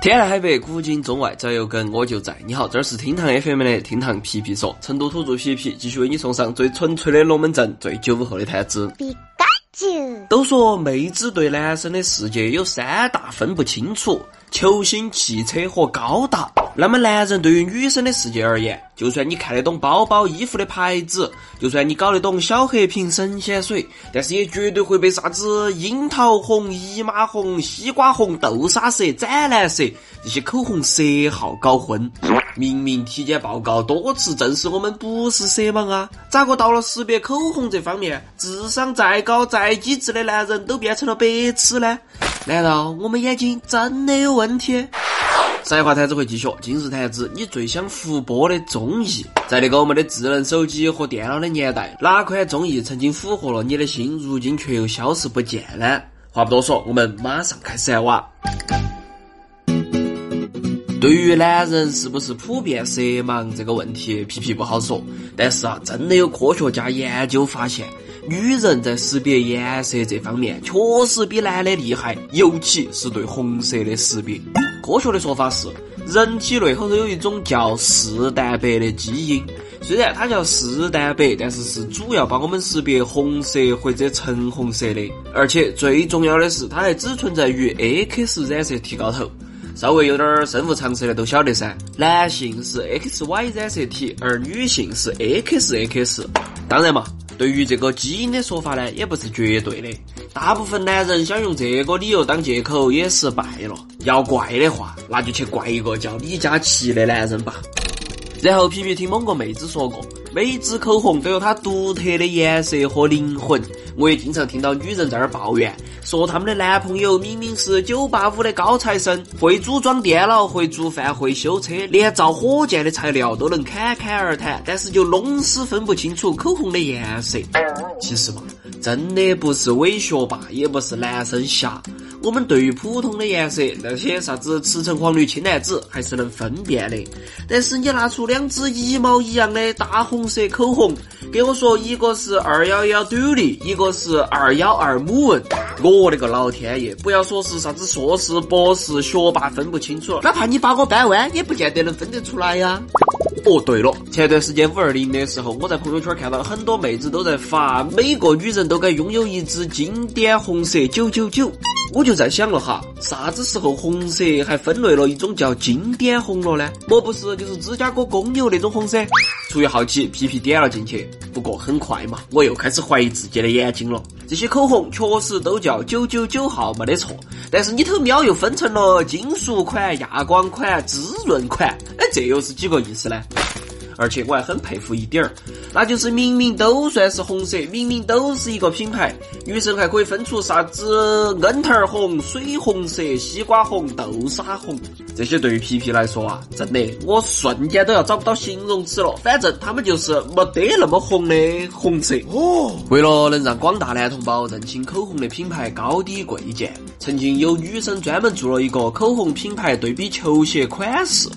天南海北，古今中外，只要有梗我就在。你好，这儿是厅堂 FM 的厅堂皮皮说，成都土著皮皮继续为你送上最纯粹的龙门阵，最九五后的谈资。都说妹子对男生的世界有三大分不清楚：球星、汽车和高达。那么男人对于女生的世界而言，就算你看得懂包包、衣服的牌子，就算你搞得懂小黑瓶、神仙水，但是也绝对会被啥子樱桃红、姨妈红、西瓜红、豆沙色、斩蓝色这些口红色号搞昏。明明体检报告多次证实我们不是色盲啊，咋个到了识别口红这方面，智商再高再机智的男人都变成了白痴呢？难道我们眼睛真的有问题？才华谈子会继续，今日谈资你最想复播的综艺，在那个我们的智能手机和电脑的年代，哪款综艺曾经俘获了你的心，如今却又消失不见呢？话不多说，我们马上开始挖。对于男人是不是普遍色盲这个问题，皮皮不好说。但是啊，真的有科学家研究发现，女人在识别颜色这方面确实比男的厉害，尤其是对红色的识别。科学的说法是，人体内后头有一种叫视蛋白的基因，虽然它叫视蛋白，但是是主要帮我们识别红色或者橙红色的。而且最重要的是，它还只存在于 X 染色体高头。稍微有点儿生物常识的都晓得噻，男性是 XY 染色体，而女性是 XX。当然嘛，对于这个基因的说法呢，也不是绝对的。大部分男人想用这个理由当借口也失败了。要怪的话，那就去怪一个叫李佳琦的男人吧。然后皮皮听某个妹子说过，每支口红都有它独特的颜色和灵魂。我也经常听到女人在那儿抱怨，说他们的男朋友明明是九八五的高材生，会组装电脑，会做饭，会修车，连造火箭的材料都能侃侃而谈，但是就弄死分不清楚口红的颜色。其实嘛，真的不是伪学霸，也不是男生瞎。我们对于普通的颜色，那些啥子赤橙黄绿青蓝紫，还是能分辨的。但是你拿出两支一毛一样的大红色口红，给我说一个是二幺幺 Duly，一个是二幺二母纹，我的个老天爷！不要说是啥子硕士、博士、学霸分不清楚，哪怕你把我掰弯，也不见得能分得出来呀。哦，对了，前段时间五二零的时候，我在朋友圈看到很多妹子都在发，每个女人都该拥有一支经典红色九九九。我就在想了哈，啥子时候红色还分类了一种叫经典红了呢？莫不是就是芝加哥公牛那种红色？出于好奇，皮皮点了进去。不过很快嘛，我又开始怀疑自己的眼睛了。这些口红确实都叫九九九号，没得错。但是你头喵又分成了金属款、亚光款、滋润款，哎，这又是几个意思呢？而且我还很佩服一点儿，那就是明明都算是红色，明明都是一个品牌，女生还可以分出啥子樱桃红、水红色、西瓜红、豆沙红。这些对于皮皮来说啊，真的我瞬间都要找不到形容词了。反正他们就是没得那么红的红色。哦，为了能让广大男同胞认清口红的品牌高低贵贱，曾经有女生专门做了一个口红品牌对比球鞋款式。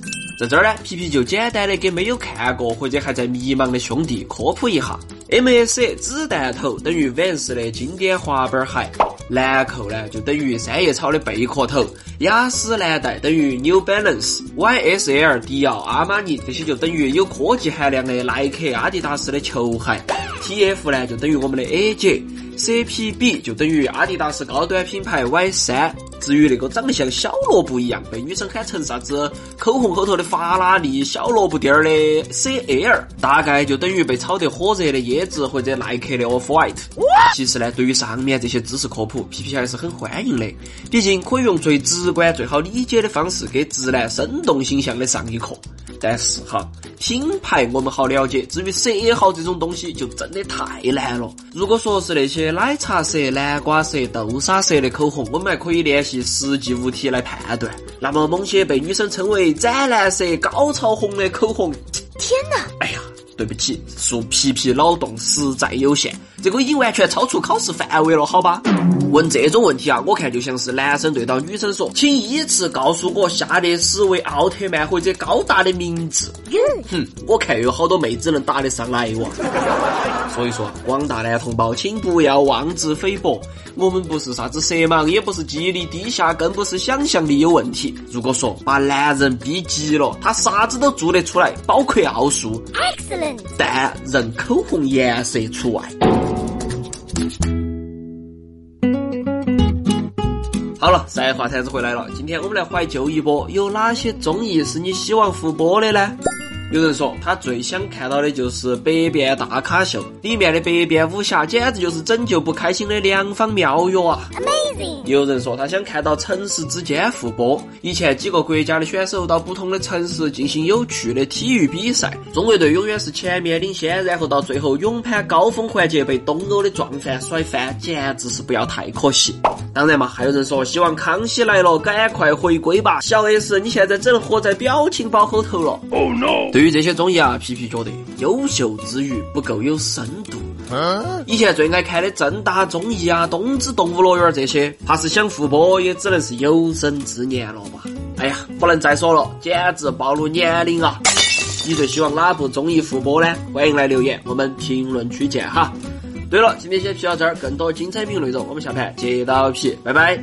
在这儿呢，皮皮就简单的给没有看过或者还在迷茫的兄弟科普一下。：M S 子弹头等于 Vans 的经典滑板鞋，兰蔻呢就等于三叶草的贝壳头，雅诗兰黛等于 New Balance，Y S L 迪奥阿玛尼这些就等于有科技含量的耐克阿迪达斯的球鞋，T F 呢就等于我们的 AJ C P B 就等于阿迪达斯高端品牌 Y 三。至于那个长得像小萝卜一样，被女生喊成啥子口红后头的法拉利小萝卜丁儿的 CL，大概就等于被炒得火热的椰子或者耐克的 Off White。其实呢，对于上面这些知识科普，皮皮还是很欢迎的，毕竟可以用最直观、最好理解的方式给直男生动形象的上一课。但是哈，品牌我们好了解，至于色号这种东西就真的太难了。如果说是那些奶茶色、南瓜色、豆沙色的口红，我们还可以联系实际物体来判断。那么某些被女生称为斩蓝色、高潮红的口红，天哪！哎呀！对不起，树皮皮脑洞实在有限，这个已经完全超出考试范围了，好吧？问这种问题啊，我看就像是男生对到女生说：“请依次告诉我下列十位奥特曼或者高达的名字。”哼，我看有好多妹子能答得上来哇。所以说，广大男同胞，请不要妄自菲薄。我们不是啥子色盲，也不是记忆力低下，更不是想象力有问题。如果说把男人逼急了，他啥子都做得出来，包括奥数。Excellent。但人口红颜色除外。好了，赛话台子回来了。今天我们来怀旧一波，有哪些综艺是你希望复播的呢？有人说他最想看到的就是《百变大咖秀》里面的百变武侠，简直就是拯救不开心的良方妙药啊！Amazing。有人说他想看到城市之间复播，以前几个国家的选手到不同的城市进行有趣的体育比赛，中国队永远是前面领先，然后到最后勇攀高峰环节被东欧的壮汉甩翻，简直是不要太可惜。当然嘛，还有人说希望康熙来了赶快回归吧，小 S 你现在只能活在表情包后头了。Oh no！对。对于这些综艺啊，皮皮觉得优秀之余不够有深度。嗯以前最爱看的正大综艺啊、冬至动物乐园这些，怕是想复播也只能是有生之年了吧？哎呀，不能再说了，简直暴露年龄啊！你最希望哪部综艺复播呢？欢迎来留言，我们评论区见哈。对了，今天先皮到这儿，更多精彩评论内容我们下盘接到皮，拜拜。